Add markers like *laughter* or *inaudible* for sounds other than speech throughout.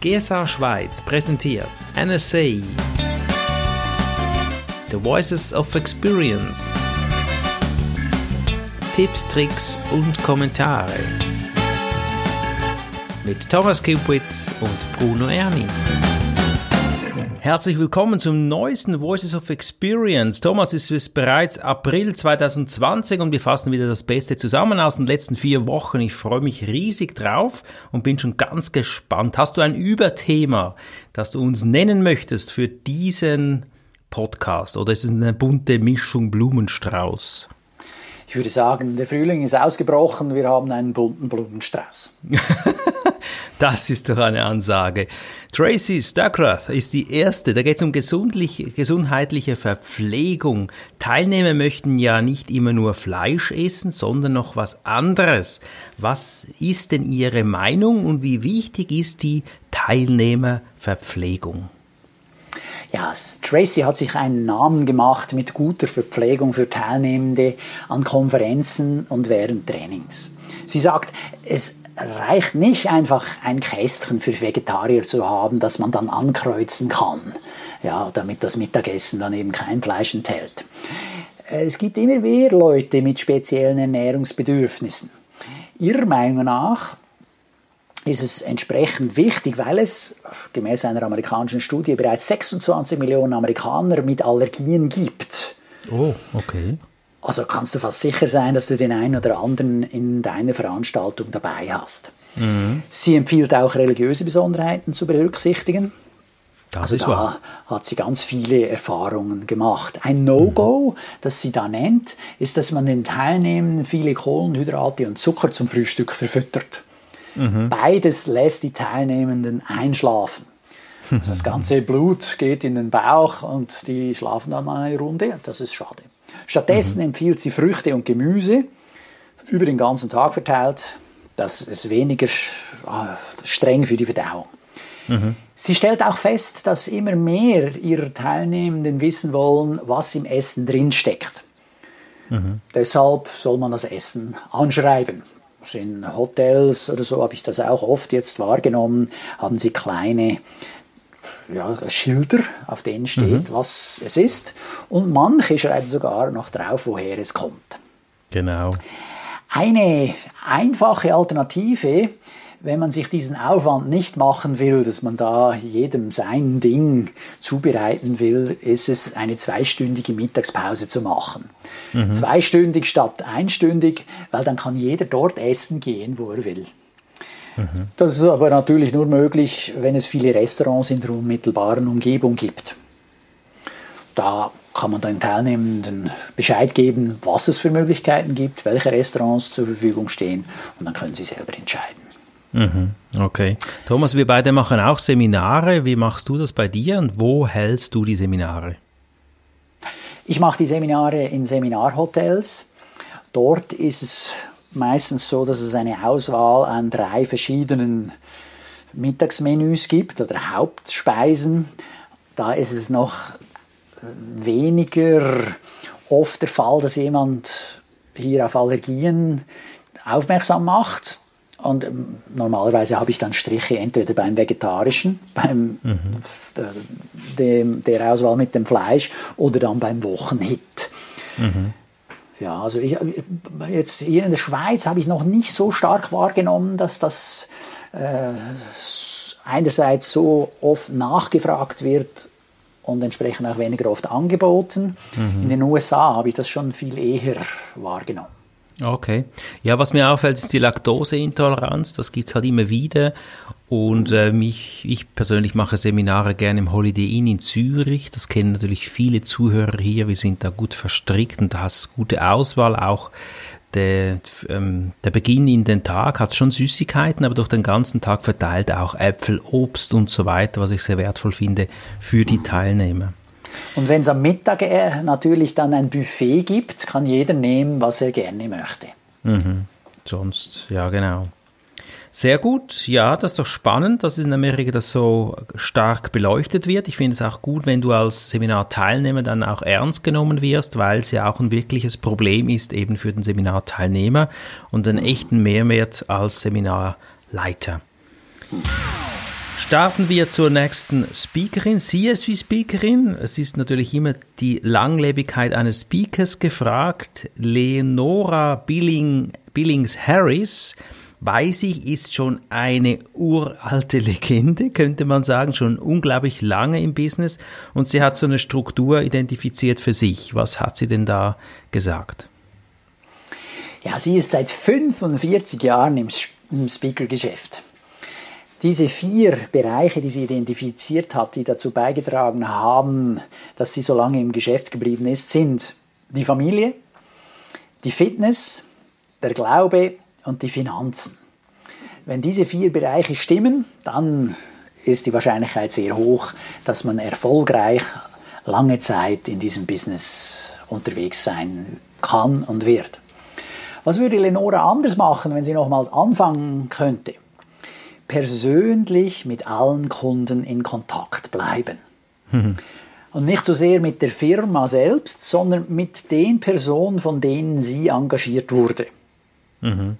GSA Schweiz präsentiert NSA The Voices of Experience. Tipps, Tricks und Kommentare. Mit Thomas Kupitz und Bruno Erni. Herzlich willkommen zum neuesten Voices of Experience. Thomas, es ist bereits April 2020 und wir fassen wieder das Beste zusammen aus den letzten vier Wochen. Ich freue mich riesig drauf und bin schon ganz gespannt. Hast du ein Überthema, das du uns nennen möchtest für diesen Podcast oder ist es eine bunte Mischung Blumenstrauß? Ich würde sagen, der Frühling ist ausgebrochen, wir haben einen bunten Blumenstrauß. *laughs* das ist doch eine Ansage. Tracy Stuckrath ist die erste. Da geht es um gesundheitliche Verpflegung. Teilnehmer möchten ja nicht immer nur Fleisch essen, sondern noch was anderes. Was ist denn Ihre Meinung und wie wichtig ist die Teilnehmerverpflegung? Ja, Tracy hat sich einen Namen gemacht mit guter Verpflegung für Teilnehmende an Konferenzen und während Trainings. Sie sagt, es reicht nicht einfach ein Kästchen für Vegetarier zu haben, das man dann ankreuzen kann, ja, damit das Mittagessen dann eben kein Fleisch enthält. Es gibt immer mehr Leute mit speziellen Ernährungsbedürfnissen. Ihrer Meinung nach ist es entsprechend wichtig, weil es gemäß einer amerikanischen Studie bereits 26 Millionen Amerikaner mit Allergien gibt. Oh, okay. Also kannst du fast sicher sein, dass du den einen oder anderen in deiner Veranstaltung dabei hast. Mhm. Sie empfiehlt auch religiöse Besonderheiten zu berücksichtigen. Das also ist da wahr. hat sie ganz viele Erfahrungen gemacht. Ein No-Go, mhm. das sie da nennt, ist, dass man den Teilnehmenden viele Kohlenhydrate und Zucker zum Frühstück verfüttert. Mhm. Beides lässt die Teilnehmenden einschlafen. Also das *laughs* ganze Blut geht in den Bauch und die schlafen dann mal eine Runde. Das ist schade. Stattdessen mhm. empfiehlt sie Früchte und Gemüse über den ganzen Tag verteilt. Das ist weniger ah, streng für die Verdauung. Mhm. Sie stellt auch fest, dass immer mehr ihrer Teilnehmenden wissen wollen, was im Essen drinsteckt. Mhm. Deshalb soll man das Essen anschreiben in Hotels oder so habe ich das auch oft jetzt wahrgenommen, haben sie kleine ja, Schilder, auf denen steht, mhm. was es ist. Und manche schreiben sogar noch drauf, woher es kommt. Genau. Eine einfache Alternative wenn man sich diesen Aufwand nicht machen will, dass man da jedem sein Ding zubereiten will, ist es eine zweistündige Mittagspause zu machen. Mhm. Zweistündig statt einstündig, weil dann kann jeder dort essen gehen, wo er will. Mhm. Das ist aber natürlich nur möglich, wenn es viele Restaurants in der unmittelbaren Umgebung gibt. Da kann man den Teilnehmenden Bescheid geben, was es für Möglichkeiten gibt, welche Restaurants zur Verfügung stehen und dann können sie selber entscheiden. Mhm, okay. Thomas, wir beide machen auch Seminare. Wie machst du das bei dir und wo hältst du die Seminare? Ich mache die Seminare in Seminarhotels. Dort ist es meistens so, dass es eine Auswahl an drei verschiedenen Mittagsmenüs gibt oder Hauptspeisen. Da ist es noch weniger oft der Fall, dass jemand hier auf Allergien aufmerksam macht. Und ähm, normalerweise habe ich dann Striche entweder beim Vegetarischen, beim mhm. dem, der Auswahl mit dem Fleisch oder dann beim Wochenhit. Mhm. Ja, also ich, jetzt hier in der Schweiz habe ich noch nicht so stark wahrgenommen, dass das äh, einerseits so oft nachgefragt wird und entsprechend auch weniger oft angeboten. Mhm. In den USA habe ich das schon viel eher wahrgenommen. Okay. Ja, was mir auffällt, ist die Laktoseintoleranz. Das gibt es halt immer wieder. Und äh, mich, ich persönlich mache Seminare gerne im Holiday Inn in Zürich. Das kennen natürlich viele Zuhörer hier. Wir sind da gut verstrickt und da hast gute Auswahl. Auch der, ähm, der Beginn in den Tag hat schon Süßigkeiten, aber durch den ganzen Tag verteilt auch Äpfel, Obst und so weiter, was ich sehr wertvoll finde für die Teilnehmer. Und wenn es am Mittag äh, natürlich dann ein Buffet gibt, kann jeder nehmen, was er gerne möchte. Mhm. Sonst, ja genau. Sehr gut, ja, das ist doch spannend, dass in Amerika das so stark beleuchtet wird. Ich finde es auch gut, wenn du als Seminarteilnehmer dann auch ernst genommen wirst, weil es ja auch ein wirkliches Problem ist eben für den Seminarteilnehmer und einen echten Mehrwert als Seminarleiter. Starten wir zur nächsten Speakerin, CSV-Speakerin. Es ist natürlich immer die Langlebigkeit eines Speakers gefragt. Leonora Billing, Billings-Harris, weiß ich, ist schon eine uralte Legende, könnte man sagen, schon unglaublich lange im Business. Und sie hat so eine Struktur identifiziert für sich. Was hat sie denn da gesagt? Ja, sie ist seit 45 Jahren im, im Speaker-Geschäft. Diese vier Bereiche, die sie identifiziert hat, die dazu beigetragen haben, dass sie so lange im Geschäft geblieben ist, sind die Familie, die Fitness, der Glaube und die Finanzen. Wenn diese vier Bereiche stimmen, dann ist die Wahrscheinlichkeit sehr hoch, dass man erfolgreich lange Zeit in diesem Business unterwegs sein kann und wird. Was würde Lenora anders machen, wenn sie nochmals anfangen könnte? Persönlich mit allen Kunden in Kontakt bleiben. Mhm. *laughs* Und nicht so sehr mit der Firma selbst, sondern mit den Personen, von denen sie engagiert wurde. Mhm.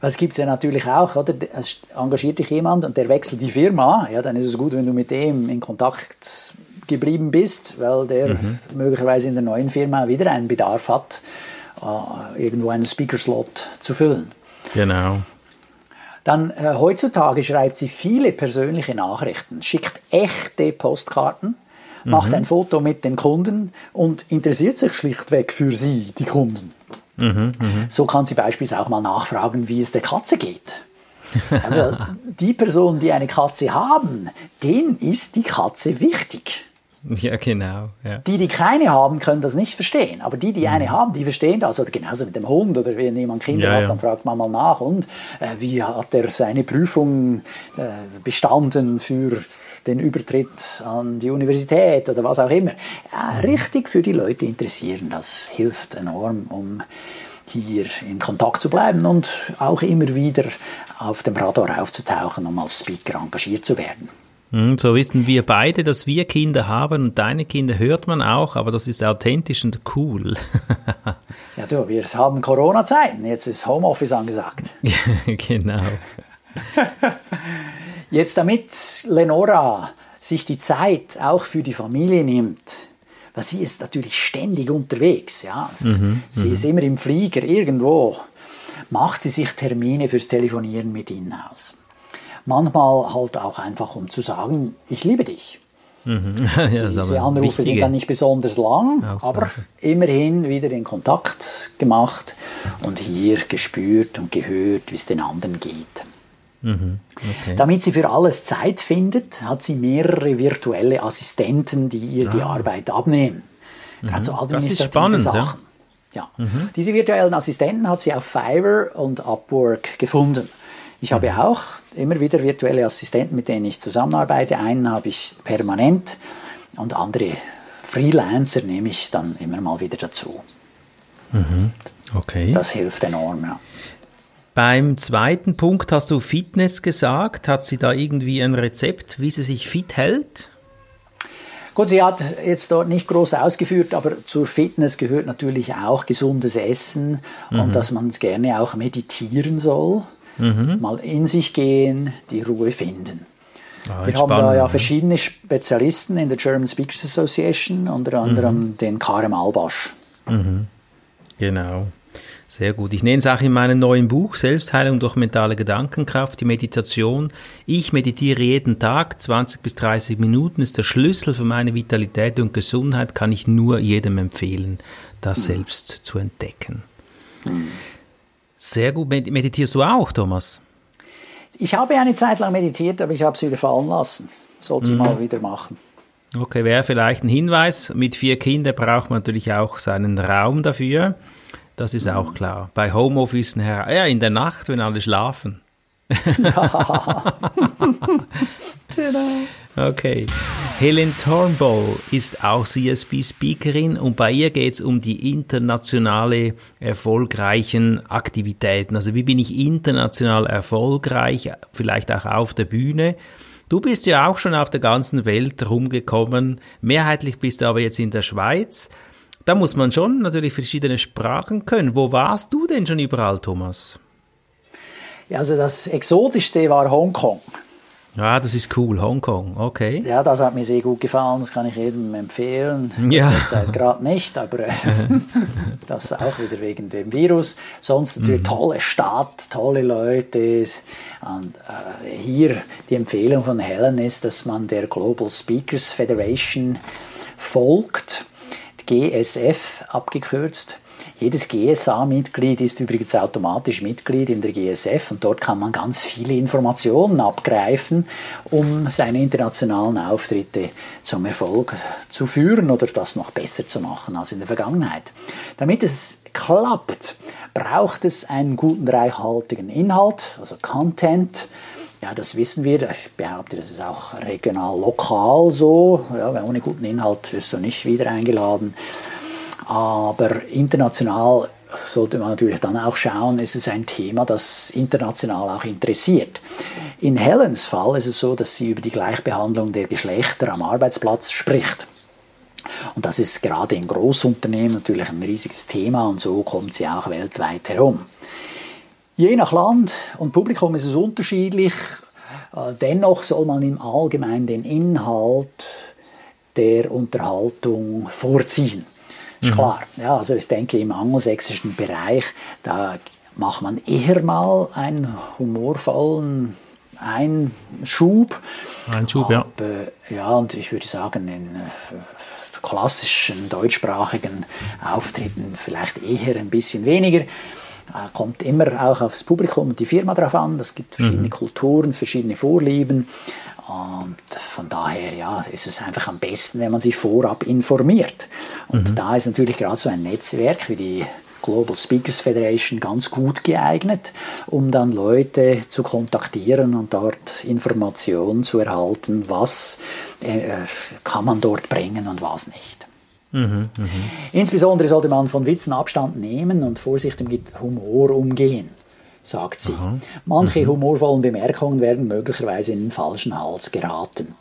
Das gibt es ja natürlich auch, oder? Es engagiert dich jemand und der wechselt die Firma, ja, dann ist es gut, wenn du mit dem in Kontakt geblieben bist, weil der mhm. möglicherweise in der neuen Firma wieder einen Bedarf hat äh, irgendwo einen Speaker-Slot zu füllen. Genau. Dann äh, heutzutage schreibt sie viele persönliche Nachrichten, schickt echte Postkarten, mhm. macht ein Foto mit den Kunden und interessiert sich schlichtweg für sie, die Kunden. Mhm, mh. So kann sie beispielsweise auch mal nachfragen, wie es der Katze geht. *laughs* die Personen, die eine Katze haben, denen ist die Katze wichtig. *laughs* Ja, genau. Ja. Die, die keine haben, können das nicht verstehen. Aber die, die mhm. eine haben, die verstehen das. Oder genauso mit dem Hund. Oder wenn jemand Kinder ja, hat, dann fragt man mal nach. Und äh, wie hat er seine Prüfung äh, bestanden für den Übertritt an die Universität oder was auch immer. Äh, richtig für die Leute interessieren. Das hilft enorm, um hier in Kontakt zu bleiben und auch immer wieder auf dem Radar aufzutauchen, um als Speaker engagiert zu werden. Hm, so wissen wir beide, dass wir Kinder haben und deine Kinder hört man auch, aber das ist authentisch und cool. *laughs* ja, du, wir haben Corona-Zeiten, jetzt ist Homeoffice angesagt. *laughs* genau. *laughs* Jetzt, damit Lenora sich die Zeit auch für die Familie nimmt, weil sie ist natürlich ständig unterwegs, ja. Mhm, sie mhm. ist immer im Flieger irgendwo, macht sie sich Termine fürs Telefonieren mit ihnen aus manchmal halt auch einfach, um zu sagen, ich liebe dich. Mhm. *laughs* ja, Diese Anrufe sind dann nicht besonders lang, aber immerhin wieder in Kontakt gemacht und hier gespürt und gehört, wie es den anderen geht. Mhm. Okay. Damit sie für alles Zeit findet, hat sie mehrere virtuelle Assistenten, die ihr ah. die Arbeit abnehmen. Gerade so administrative spannend, Sachen. Ja. ja. Mhm. Diese virtuellen Assistenten hat sie auf Fiverr und Upwork gefunden. Ich habe mhm. auch immer wieder virtuelle Assistenten, mit denen ich zusammenarbeite. Einen habe ich permanent und andere Freelancer nehme ich dann immer mal wieder dazu. Mhm. Okay. Das hilft enorm, ja. Beim zweiten Punkt hast du Fitness gesagt. Hat sie da irgendwie ein Rezept, wie sie sich fit hält? Gut, sie hat jetzt dort nicht groß ausgeführt, aber zur Fitness gehört natürlich auch gesundes Essen mhm. und dass man gerne auch meditieren soll mhm. mal in sich gehen, die Ruhe finden. Ah, Wir haben da ja verschiedene Spezialisten in der German Speakers Association, unter anderem mhm. den Karem Albasch. Mhm. Genau. Sehr gut. Ich nenne es auch in meinem neuen Buch Selbstheilung durch mentale Gedankenkraft, die Meditation. Ich meditiere jeden Tag, 20 bis 30 Minuten ist der Schlüssel für meine Vitalität und Gesundheit, kann ich nur jedem empfehlen, das mhm. selbst zu entdecken. Sehr gut. Meditierst du auch, Thomas? Ich habe eine Zeit lang meditiert, aber ich habe es wieder fallen lassen. Sollte mhm. ich mal wieder machen. Okay, wäre vielleicht ein Hinweis. Mit vier Kindern braucht man natürlich auch seinen Raum dafür. Das ist auch klar. Bei Homeoffice, ja, in der Nacht, wenn alle schlafen. Ja. *laughs* genau. Okay. Helen Turnbull ist auch CSB-Speakerin und bei ihr geht es um die internationale erfolgreichen Aktivitäten. Also wie bin ich international erfolgreich, vielleicht auch auf der Bühne. Du bist ja auch schon auf der ganzen Welt rumgekommen. Mehrheitlich bist du aber jetzt in der Schweiz. Da muss man schon natürlich verschiedene Sprachen können. Wo warst du denn schon überall, Thomas? Ja, also das Exotischste war Hongkong. Ja, das ist cool, Hongkong, okay. Ja, das hat mir sehr gut gefallen, das kann ich jedem empfehlen. Ja. Derzeit gerade nicht, aber äh, *laughs* das auch wieder wegen dem Virus. Sonst natürlich tolle Stadt, tolle Leute. Und äh, hier die Empfehlung von Helen ist, dass man der Global Speakers Federation folgt, GSF abgekürzt. Jedes GSA-Mitglied ist übrigens automatisch Mitglied in der GSF und dort kann man ganz viele Informationen abgreifen, um seine internationalen Auftritte zum Erfolg zu führen oder das noch besser zu machen als in der Vergangenheit. Damit es klappt, braucht es einen guten, reichhaltigen Inhalt, also Content, ja, das wissen wir. Ich behaupte, das ist auch regional, lokal so. Ja, ohne guten Inhalt wirst du nicht wieder eingeladen. Aber international sollte man natürlich dann auch schauen, ist es ein Thema, das international auch interessiert. In Helens Fall ist es so, dass sie über die Gleichbehandlung der Geschlechter am Arbeitsplatz spricht. Und das ist gerade in Großunternehmen natürlich ein riesiges Thema und so kommt sie auch weltweit herum. Je nach Land und Publikum ist es unterschiedlich. Äh, dennoch soll man im Allgemeinen den Inhalt der Unterhaltung vorziehen. Ist mhm. klar. Ja, also ich denke, im angelsächsischen Bereich, da macht man eher mal einen humorvollen Einschub. Einschub, ja. ja, und ich würde sagen, in äh, klassischen deutschsprachigen Auftritten vielleicht eher ein bisschen weniger. Kommt immer auch aufs Publikum und die Firma drauf an. Es gibt verschiedene mhm. Kulturen, verschiedene Vorlieben. Und von daher ja, ist es einfach am besten, wenn man sich vorab informiert. Und mhm. da ist natürlich gerade so ein Netzwerk wie die Global Speakers Federation ganz gut geeignet, um dann Leute zu kontaktieren und dort Informationen zu erhalten, was äh, kann man dort bringen und was nicht. Mhm, mh. Insbesondere sollte man von Witzen Abstand nehmen und vorsichtig mit Humor umgehen sagt sie. Aha. Manche mhm. humorvollen Bemerkungen werden möglicherweise in den falschen Hals geraten.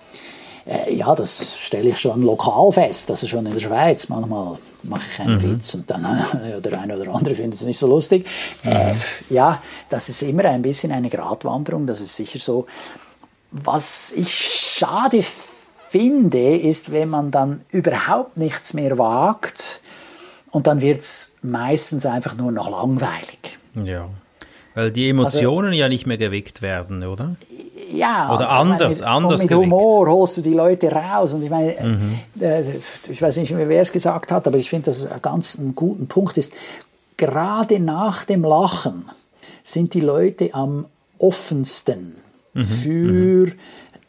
Äh, ja, das stelle ich schon lokal fest, also schon in der Schweiz. Manchmal mache ich einen mhm. Witz und dann äh, der eine oder andere findet es nicht so lustig. Äh, ja, das ist immer ein bisschen eine Gratwanderung, das ist sicher so. Was ich schade finde, ist, wenn man dann überhaupt nichts mehr wagt und dann wird es meistens einfach nur noch langweilig. Ja. Weil die Emotionen also, ja nicht mehr geweckt werden, oder? Ja, oder anders, meine, anders mit geweckt. Humor holst du die Leute raus. Und ich meine, mhm. äh, ich weiß nicht mehr, wer es gesagt hat, aber ich finde, dass es ein ganz ein guter Punkt ist. Gerade nach dem Lachen sind die Leute am offensten mhm. für mhm.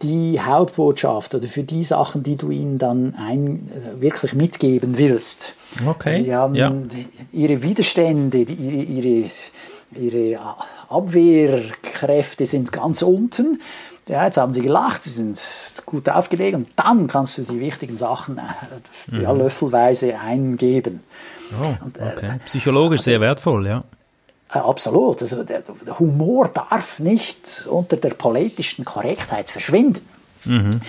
die Hauptbotschaft oder für die Sachen, die du ihnen dann ein, wirklich mitgeben willst. Okay. Also sie haben ja. ihre Widerstände, die, ihre, ihre ihre Abwehrkräfte sind ganz unten. Ja, jetzt haben sie gelacht, sie sind gut aufgelegt und dann kannst du die wichtigen Sachen äh, mhm. ja, löffelweise eingeben. Oh, und, äh, okay. Psychologisch sehr wertvoll, ja. Äh, absolut. Also der Humor darf nicht unter der politischen Korrektheit verschwinden. Mhm, mh.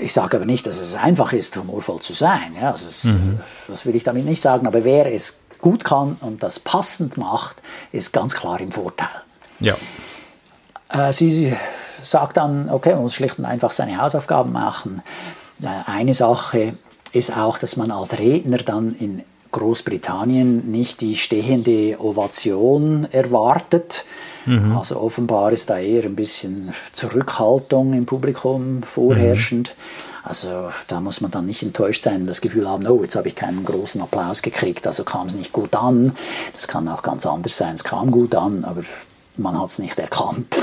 Ich sage aber nicht, dass es einfach ist, humorvoll zu sein. Ja, also es, mhm. Das will ich damit nicht sagen. Aber wer es gut kann und das passend macht, ist ganz klar im Vorteil. Ja. Äh, sie sagt dann, okay, man muss schlicht und einfach seine Hausaufgaben machen. Äh, eine Sache ist auch, dass man als Redner dann in Großbritannien nicht die stehende Ovation erwartet. Mhm. Also offenbar ist da eher ein bisschen Zurückhaltung im Publikum vorherrschend. Mhm. Also da muss man dann nicht enttäuscht sein und das Gefühl haben, oh, jetzt habe ich keinen großen Applaus gekriegt, also kam es nicht gut an. Das kann auch ganz anders sein, es kam gut an, aber man hat es nicht erkannt. *laughs*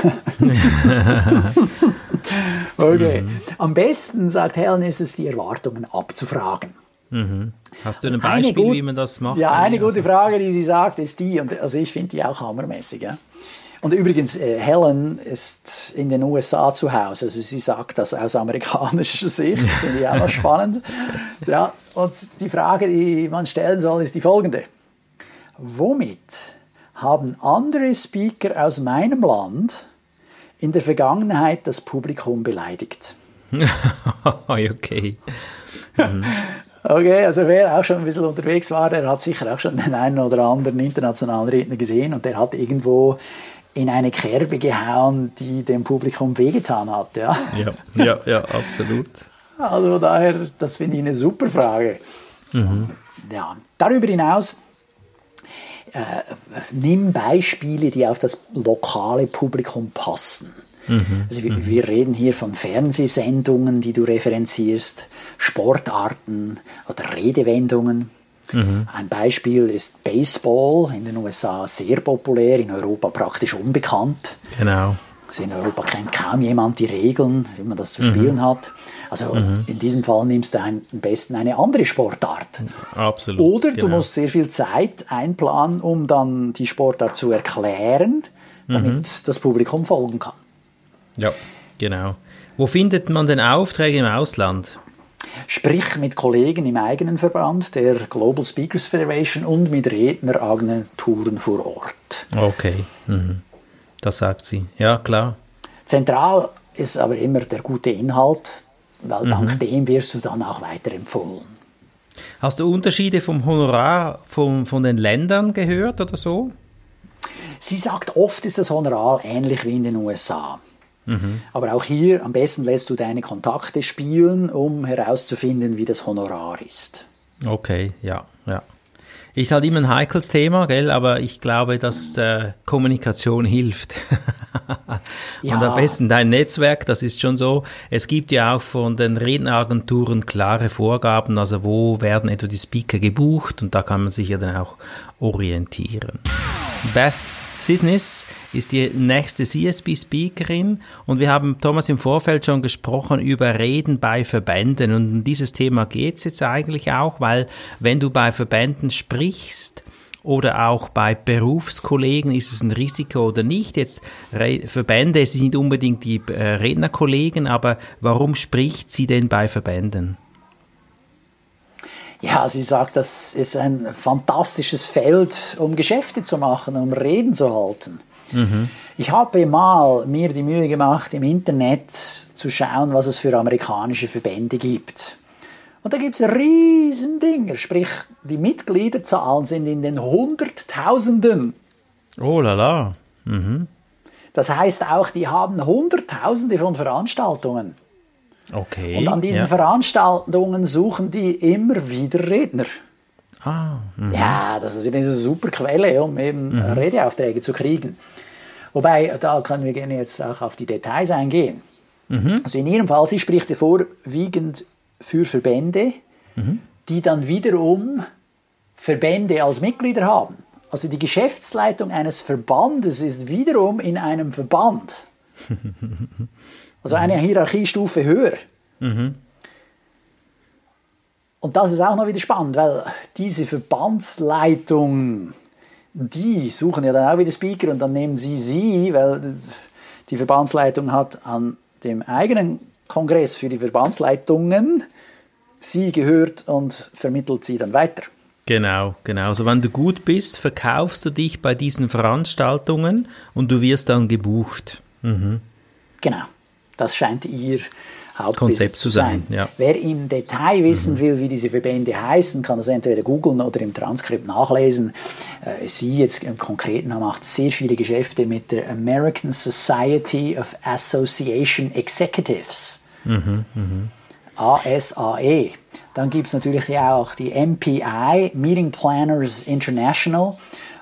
okay. Mhm. Am besten, sagt Helen, ist es, die Erwartungen abzufragen. Mhm. Hast du ein Beispiel, gut, wie man das macht? Ja, eine gute Frage, die sie sagt, ist die, und also ich finde die auch hammermäßig. Ja? Und übrigens, äh, Helen ist in den USA zu Hause. Also sie sagt das aus amerikanischer Sicht. Das *laughs* finde ich auch noch spannend. Ja, und die Frage, die man stellen soll, ist die folgende. Womit haben andere Speaker aus meinem Land in der Vergangenheit das Publikum beleidigt? *laughs* okay. Mhm. Okay, also wer auch schon ein bisschen unterwegs war, der hat sicher auch schon den einen oder anderen internationalen Redner gesehen und der hat irgendwo in eine Kerbe gehauen, die dem Publikum wehgetan hat. Ja, ja, ja, ja absolut. Also daher, das finde ich eine super Frage. Mhm. Ja, darüber hinaus äh, nimm Beispiele, die auf das lokale Publikum passen. Mhm. Also wir, mhm. wir, reden hier von Fernsehsendungen, die du referenzierst, Sportarten oder Redewendungen. Mhm. Ein Beispiel ist Baseball, in den USA sehr populär, in Europa praktisch unbekannt. Genau. Also in Europa kennt kaum jemand die Regeln, wie man das zu spielen mhm. hat. Also mhm. in diesem Fall nimmst du am besten eine andere Sportart. Absolut. Oder du genau. musst sehr viel Zeit einplanen, um dann die Sportart zu erklären, damit mhm. das Publikum folgen kann. Ja, genau. Wo findet man denn Aufträge im Ausland? Sprich mit Kollegen im eigenen Verband, der Global Speakers Federation und mit Redneragenturen vor Ort. Okay, mhm. das sagt sie. Ja, klar. Zentral ist aber immer der gute Inhalt, weil mhm. dank dem wirst du dann auch weiterempfohlen. Hast du Unterschiede vom Honorar von, von den Ländern gehört oder so? Sie sagt, oft ist das Honorar ähnlich wie in den USA. Mhm. Aber auch hier am besten lässt du deine Kontakte spielen, um herauszufinden, wie das Honorar ist. Okay, ja, ja. Ist halt immer ein heikles Thema, gell? aber ich glaube, dass äh, Kommunikation hilft. *laughs* ja. Und am besten dein Netzwerk, das ist schon so. Es gibt ja auch von den Redneragenturen klare Vorgaben, also wo werden etwa die Speaker gebucht und da kann man sich ja dann auch orientieren. Beth Sisnis ist die nächste CSB-Speakerin und wir haben, Thomas, im Vorfeld schon gesprochen über Reden bei Verbänden und um dieses Thema geht es jetzt eigentlich auch, weil wenn du bei Verbänden sprichst, oder auch bei Berufskollegen ist es ein Risiko oder nicht. Jetzt Verbände, sie sind unbedingt die äh, Rednerkollegen, aber warum spricht sie denn bei Verbänden? Ja, sie sagt, das ist ein fantastisches Feld, um Geschäfte zu machen, um Reden zu halten. Mhm. Ich habe mal mir die Mühe gemacht, im Internet zu schauen, was es für amerikanische Verbände gibt. Und da gibt es riesen Dinger, sprich, die Mitgliederzahlen sind in den Hunderttausenden. Oh la la. Mhm. Das heißt auch, die haben Hunderttausende von Veranstaltungen. Okay. Und an diesen ja. Veranstaltungen suchen die immer wieder Redner. Ah, mh. ja, das ist eine super Quelle, um eben mhm. Redeaufträge zu kriegen. Wobei, da können wir gerne jetzt auch auf die Details eingehen. Mhm. Also in Ihrem Fall, sie spricht ja vorwiegend für Verbände, mhm. die dann wiederum Verbände als Mitglieder haben. Also die Geschäftsleitung eines Verbandes ist wiederum in einem Verband. *laughs* Also eine Hierarchiestufe höher. Mhm. Und das ist auch noch wieder spannend, weil diese Verbandsleitung, die suchen ja dann auch wieder Speaker und dann nehmen sie sie, weil die Verbandsleitung hat an dem eigenen Kongress für die Verbandsleitungen sie gehört und vermittelt sie dann weiter. Genau, genau. Also wenn du gut bist, verkaufst du dich bei diesen Veranstaltungen und du wirst dann gebucht. Mhm. Genau. Das scheint ihr Hauptkonzept zu sein. Ja. Wer im Detail wissen mhm. will, wie diese Verbände heißen, kann das entweder googeln oder im Transkript nachlesen. Äh, sie jetzt im Konkreten macht sehr viele Geschäfte mit der American Society of Association Executives. Mhm, mh. ASAE. Dann gibt es natürlich auch die MPI, Meeting Planners International,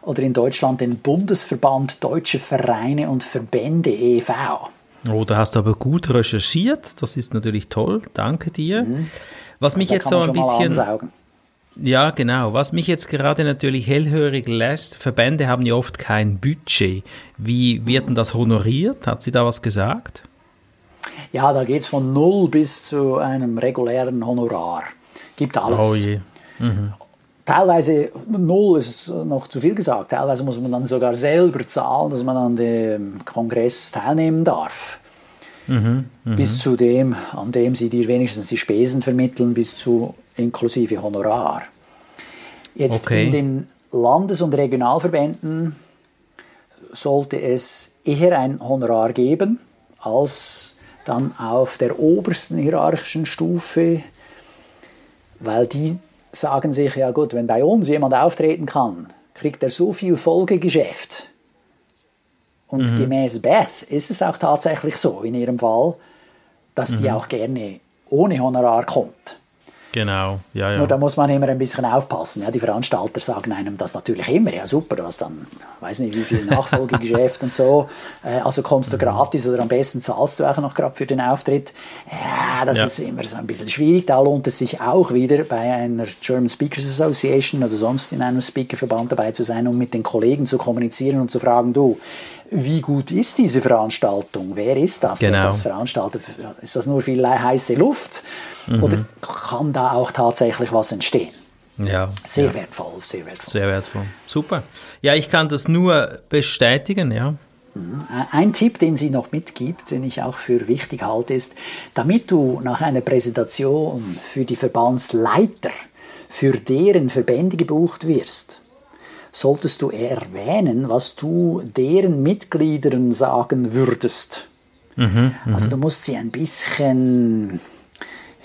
oder in Deutschland den Bundesverband Deutsche Vereine und Verbände e.V. Oh, da hast du aber gut recherchiert. Das ist natürlich toll. Danke dir. Mhm. Was mich jetzt so ein bisschen. Ja, genau. Was mich jetzt gerade natürlich hellhörig lässt, Verbände haben ja oft kein Budget. Wie wird denn das honoriert? Hat sie da was gesagt? Ja, da geht es von null bis zu einem regulären Honorar. Gibt alles. Oh je. Mhm. Teilweise null ist noch zu viel gesagt. Teilweise muss man dann sogar selber zahlen, dass man an dem Kongress teilnehmen darf. Mhm, mh. Bis zu dem, an dem sie dir wenigstens die Spesen vermitteln, bis zu inklusive Honorar. Jetzt okay. in den Landes- und Regionalverbänden sollte es eher ein Honorar geben, als dann auf der obersten hierarchischen Stufe, weil die sagen sich, ja gut, wenn bei uns jemand auftreten kann, kriegt er so viel Folgegeschäft, Und mhm. gemäß Beth ist es auch tatsächlich so in ihrem Fall, dass die mhm. auch gerne ohne Honorar kommt. Genau, ja, ja. Nur da muss man immer ein bisschen aufpassen. Ja, die Veranstalter sagen einem das natürlich immer. Ja, super, du hast dann, weiß nicht wie viel Nachfolgegeschäft und so. Äh, also kommst du mhm. gratis oder am besten zahlst du auch noch gerade für den Auftritt. Ja, das ja. ist immer so ein bisschen schwierig. Da lohnt es sich auch wieder bei einer German Speakers Association oder sonst in einem Speakerverband dabei zu sein, um mit den Kollegen zu kommunizieren und zu fragen, du, wie gut ist diese Veranstaltung? Wer ist das? Genau. Das Veranstalter? Ist das nur viel heiße Luft? Mhm. Oder kann da auch tatsächlich was entstehen? Ja. Sehr ja. wertvoll, sehr wertvoll. Sehr wertvoll. Super. Ja, ich kann das nur bestätigen, ja. Mhm. Ein Tipp, den sie noch mitgibt, den ich auch für wichtig halte, ist, damit du nach einer Präsentation für die Verbandsleiter, für deren Verbände gebucht wirst, solltest du erwähnen, was du deren Mitgliedern sagen würdest. Mhm, also mhm. du musst sie ein bisschen,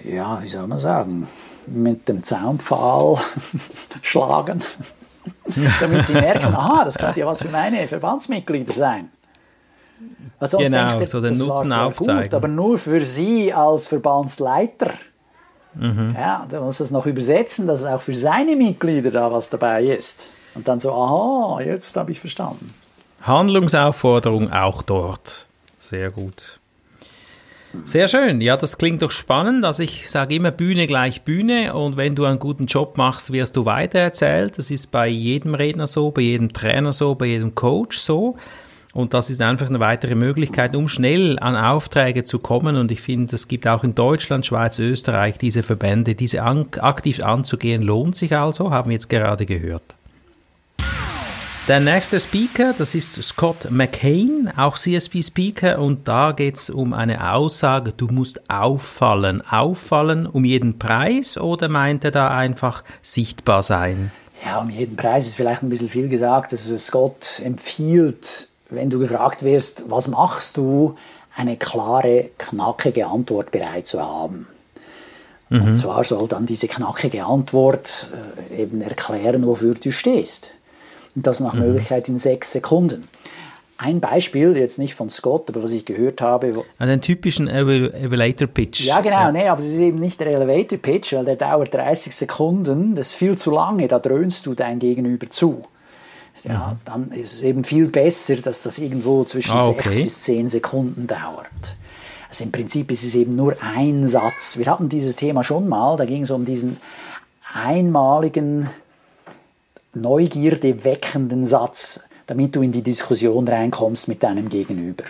ja, wie soll man sagen, mit dem Zaunpfahl *laughs* schlagen, *laughs* damit sie merken, aha, das könnte ja was für meine Verbandsmitglieder sein. Also genau, denkt, so den Nutzen aufzeigen. Gut, aber nur für sie als Verbandsleiter. Mhm. Ja, da muss das noch übersetzen, dass auch für seine Mitglieder da was dabei ist. Und dann so, aha, jetzt habe ich verstanden. Handlungsaufforderung auch dort. Sehr gut. Sehr schön. Ja, das klingt doch spannend. Also ich sage immer Bühne gleich Bühne und wenn du einen guten Job machst, wirst du weitererzählt. Das ist bei jedem Redner so, bei jedem Trainer so, bei jedem Coach so. Und das ist einfach eine weitere Möglichkeit, um schnell an Aufträge zu kommen. Und ich finde, es gibt auch in Deutschland, Schweiz, Österreich diese Verbände. Diese an aktiv anzugehen lohnt sich also, haben wir jetzt gerade gehört. Der nächste Speaker, das ist Scott McCain, auch CSP-Speaker, und da geht es um eine Aussage, du musst auffallen. Auffallen um jeden Preis oder meint er da einfach sichtbar sein? Ja, um jeden Preis ist vielleicht ein bisschen viel gesagt. Also Scott empfiehlt, wenn du gefragt wirst, was machst du, eine klare, knackige Antwort bereit zu haben. Mhm. Und zwar soll dann diese knackige Antwort äh, eben erklären, wofür du stehst. Und das nach mhm. Möglichkeit in sechs Sekunden. Ein Beispiel, jetzt nicht von Scott, aber was ich gehört habe. Einen typischen Elevator Pitch. Ja, genau, ja. Nee, aber es ist eben nicht der Elevator Pitch, weil der dauert 30 Sekunden. Das ist viel zu lange, da dröhnst du dein Gegenüber zu. Ja, mhm. dann ist es eben viel besser, dass das irgendwo zwischen ah, okay. sechs bis zehn Sekunden dauert. Also im Prinzip ist es eben nur ein Satz. Wir hatten dieses Thema schon mal, da ging es um diesen einmaligen Neugierde weckenden Satz, damit du in die Diskussion reinkommst mit deinem Gegenüber.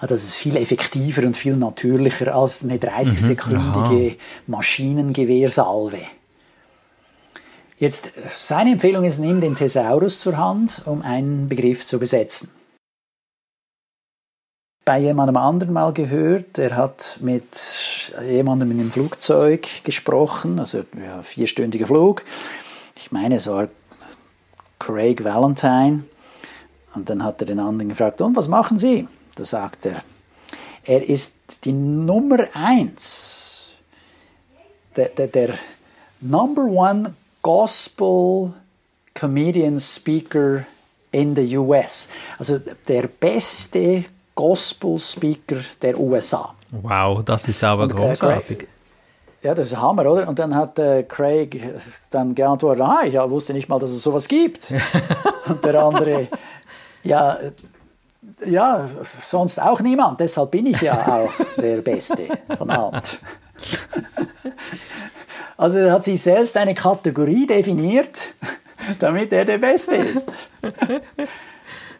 Also das ist viel effektiver und viel natürlicher als eine 30-sekündige mhm, Maschinengewehrsalve. Jetzt, seine Empfehlung ist, nimm den Thesaurus zur Hand, um einen Begriff zu besetzen. Bei jemandem anderen mal gehört, er hat mit jemandem in einem Flugzeug gesprochen, also ja, vierstündiger Flug, ich meine, es war Craig Valentine. Und dann hat er den anderen gefragt, und was machen Sie? Da sagt er, er ist die Nummer eins, der, der, der Number One Gospel Comedian Speaker in the US. Also der beste Gospel Speaker der USA. Wow, das ist aber und, äh, großartig. Äh, ja, das ist Hammer, oder? Und dann hat äh, Craig dann geantwortet, ah, ich wusste nicht mal, dass es sowas gibt. *laughs* und der andere, ja, ja, sonst auch niemand, deshalb bin ich ja auch der Beste von allen. *laughs* also er hat sich selbst eine Kategorie definiert, damit er der Beste ist. *laughs*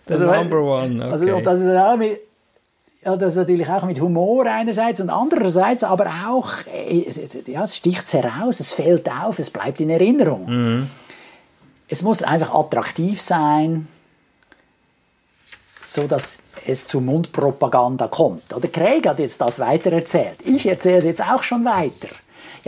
The also, number one, okay. Also, das ist auch mit, ja, das natürlich auch mit Humor einerseits und andererseits aber auch, äh, ja, es sticht heraus, es fällt auf, es bleibt in Erinnerung. Mhm. Es muss einfach attraktiv sein, so dass es zu Mundpropaganda kommt. Oder Craig hat jetzt das weitererzählt. Ich erzähle es jetzt auch schon weiter.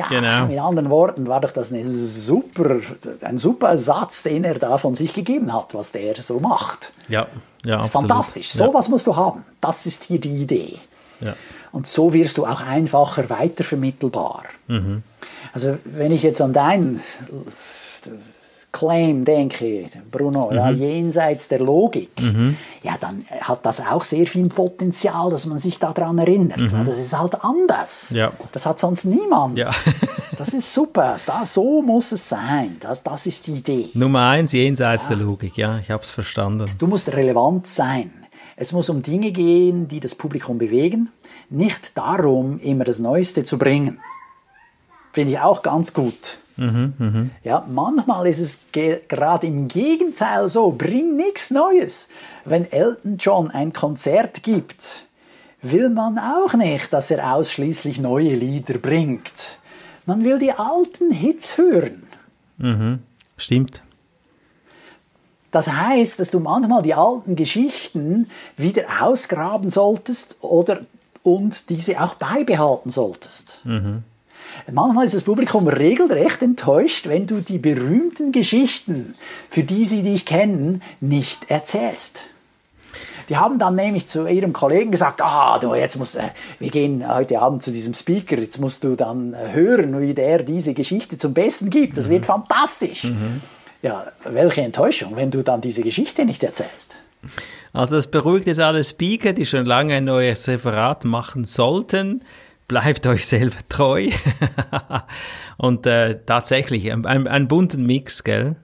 Ja, genau. mit anderen Worten war doch das eine super, ein super Satz, den er da von sich gegeben hat, was der so macht. Ja, ja, das ist fantastisch. So was musst du haben. Das ist hier die Idee. Ja. Und so wirst du auch einfacher weitervermittelbar. Mhm. Also wenn ich jetzt an dein Claim denke, Bruno, mhm. ja, jenseits der Logik, mhm. ja, dann hat das auch sehr viel Potenzial, dass man sich daran erinnert. Mhm. Das ist halt anders. Ja. Das hat sonst niemand. Ja. *laughs* das ist super. Das, so muss es sein. Das, das ist die Idee. Nummer eins, jenseits ja. der Logik. Ja, ich habe es verstanden. Du musst relevant sein. Es muss um Dinge gehen, die das Publikum bewegen, nicht darum, immer das Neueste zu bringen. Finde ich auch ganz gut. Mhm, mh. Ja, manchmal ist es gerade im Gegenteil so, bring nichts Neues. Wenn Elton John ein Konzert gibt, will man auch nicht, dass er ausschließlich neue Lieder bringt. Man will die alten Hits hören. Mhm, stimmt. Das heißt, dass du manchmal die alten Geschichten wieder ausgraben solltest oder und diese auch beibehalten solltest. Mhm. Manchmal ist das Publikum regelrecht enttäuscht, wenn du die berühmten Geschichten, für die sie dich kennen, nicht erzählst. Die haben dann nämlich zu ihrem Kollegen gesagt, ah, du, jetzt musst, äh, wir gehen heute Abend zu diesem Speaker, jetzt musst du dann äh, hören, wie der diese Geschichte zum Besten gibt. Das mhm. wird fantastisch. Mhm. Ja, welche Enttäuschung, wenn du dann diese Geschichte nicht erzählst. Also das beruhigt jetzt alle Speaker, die schon lange ein neues Referat machen sollten bleibt euch selber treu. *laughs* und äh, tatsächlich ein, ein, ein bunten Mix, gell?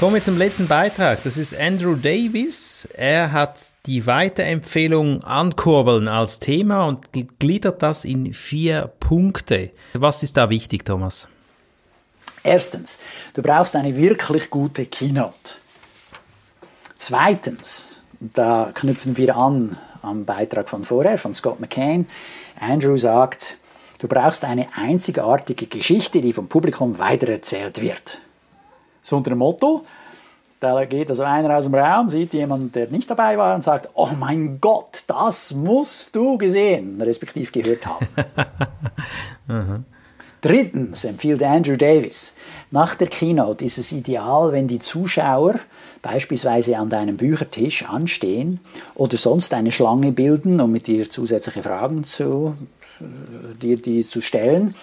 Kommen wir zum letzten Beitrag. Das ist Andrew Davis. Er hat die Weiterempfehlung Ankurbeln als Thema und gliedert das in vier Punkte. Was ist da wichtig, Thomas? Erstens, du brauchst eine wirklich gute Keynote. Zweitens, da knüpfen wir an am Beitrag von vorher, von Scott McCain. Andrew sagt, du brauchst eine einzigartige Geschichte, die vom Publikum weitererzählt wird. So unter dem Motto, da geht also einer aus dem Raum, sieht jemand, der nicht dabei war und sagt, oh mein Gott, das musst du gesehen, respektiv gehört haben. *laughs* mhm. Drittens empfiehlt Andrew Davis, nach der Keynote ist es ideal, wenn die Zuschauer beispielsweise an deinem Büchertisch anstehen oder sonst eine Schlange bilden, um mit dir zusätzliche Fragen zu, dir die zu stellen.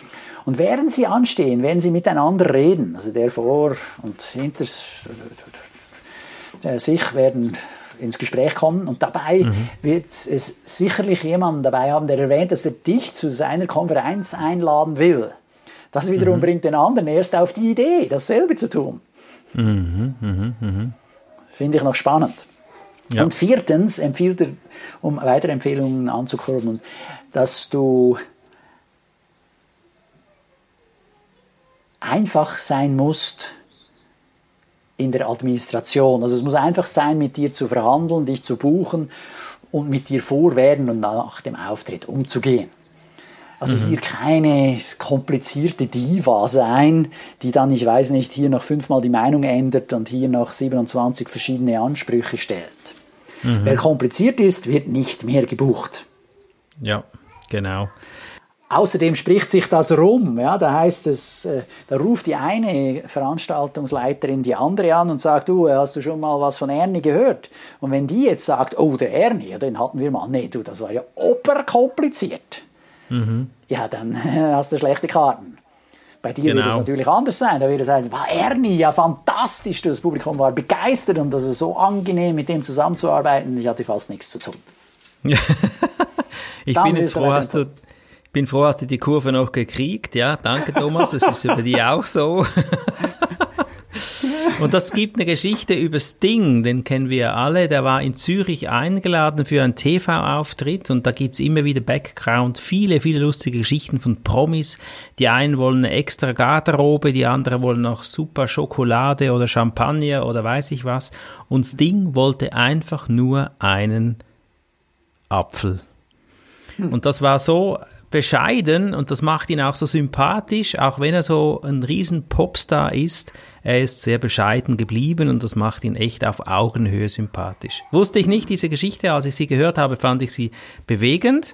Und während sie anstehen, werden sie miteinander reden, also der vor und hinter äh, sich werden ins Gespräch kommen und dabei mhm. wird es sicherlich jemanden dabei haben, der erwähnt, dass er dich zu seiner Konferenz einladen will. Das wiederum mhm. bringt den anderen erst auf die Idee, dasselbe zu tun. Mhm, mh, mh. Finde ich noch spannend. Ja. Und viertens empfiehlt er, um weitere Empfehlungen anzukurbeln, dass du einfach sein musst in der Administration. Also es muss einfach sein, mit dir zu verhandeln, dich zu buchen und mit dir vor, während und nach dem Auftritt umzugehen. Also mhm. hier keine komplizierte Diva sein, die dann, ich weiß nicht, hier noch fünfmal die Meinung ändert und hier noch 27 verschiedene Ansprüche stellt. Mhm. Wer kompliziert ist, wird nicht mehr gebucht. Ja, genau. Außerdem spricht sich das rum. Ja, da heißt es, äh, da ruft die eine Veranstaltungsleiterin die andere an und sagt, du, hast du schon mal was von Ernie gehört? Und wenn die jetzt sagt, oh, der Ernie, ja, den hatten wir mal. Nee, du, das war ja oberkompliziert mhm. ja, dann *laughs* hast du schlechte Karten. Bei dir genau. wird es natürlich anders sein. Da wird es heißen, Ernie, ja fantastisch, das Publikum war begeistert und das ist so angenehm, mit dem zusammenzuarbeiten. Ich hatte fast nichts zu tun. *laughs* ich bin jetzt froh, hast du, bin froh, hast du die Kurve noch gekriegt. Ja, danke Thomas, das ist über die auch so. *laughs* *laughs* Und das gibt eine Geschichte über Sting, den kennen wir alle. Der war in Zürich eingeladen für einen TV-Auftritt und da gibt's immer wieder Background, viele, viele lustige Geschichten von Promis. Die einen wollen eine extra Garderobe, die anderen wollen noch super Schokolade oder Champagner oder weiß ich was. Und Sting wollte einfach nur einen Apfel. Und das war so bescheiden und das macht ihn auch so sympathisch, auch wenn er so ein riesen Popstar ist. Er ist sehr bescheiden geblieben und das macht ihn echt auf Augenhöhe sympathisch. Wusste ich nicht diese Geschichte, als ich sie gehört habe, fand ich sie bewegend.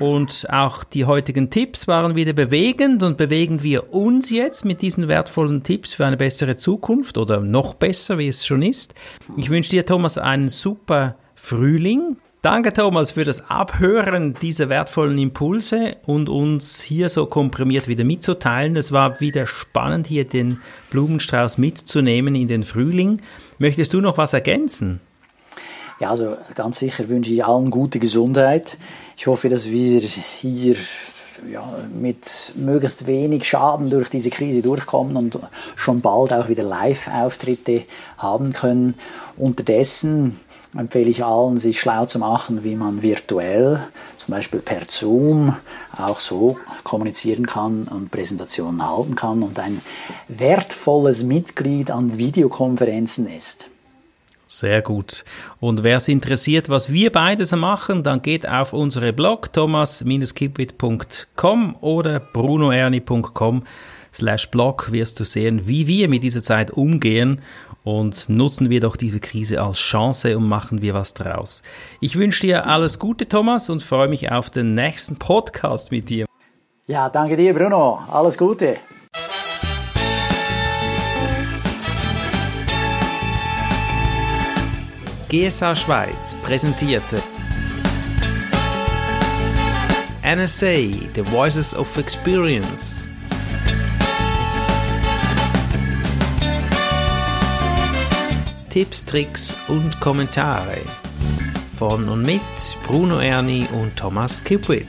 Und auch die heutigen Tipps waren wieder bewegend und bewegen wir uns jetzt mit diesen wertvollen Tipps für eine bessere Zukunft oder noch besser, wie es schon ist. Ich wünsche dir, Thomas, einen super Frühling, Danke, Thomas, für das Abhören dieser wertvollen Impulse und uns hier so komprimiert wieder mitzuteilen. Es war wieder spannend, hier den Blumenstrauß mitzunehmen in den Frühling. Möchtest du noch was ergänzen? Ja, also ganz sicher wünsche ich allen gute Gesundheit. Ich hoffe, dass wir hier ja, mit möglichst wenig Schaden durch diese Krise durchkommen und schon bald auch wieder Live-Auftritte haben können. Unterdessen empfehle ich allen, sich schlau zu machen, wie man virtuell, zum Beispiel per Zoom, auch so kommunizieren kann und Präsentationen halten kann und ein wertvolles Mitglied an Videokonferenzen ist. Sehr gut. Und wer es interessiert, was wir beides machen, dann geht auf unsere Blog thomas-kipwit.com oder brunoerni.com slash blog wirst du sehen, wie wir mit dieser Zeit umgehen und nutzen wir doch diese Krise als Chance und machen wir was draus. Ich wünsche dir alles Gute, Thomas, und freue mich auf den nächsten Podcast mit dir. Ja, danke dir, Bruno. Alles Gute. GSA Schweiz präsentierte NSA, The Voices of Experience. Tipps, Tricks und Kommentare von und mit Bruno Erni und Thomas Kipwit.